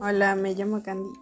Hola, me llamo Candy.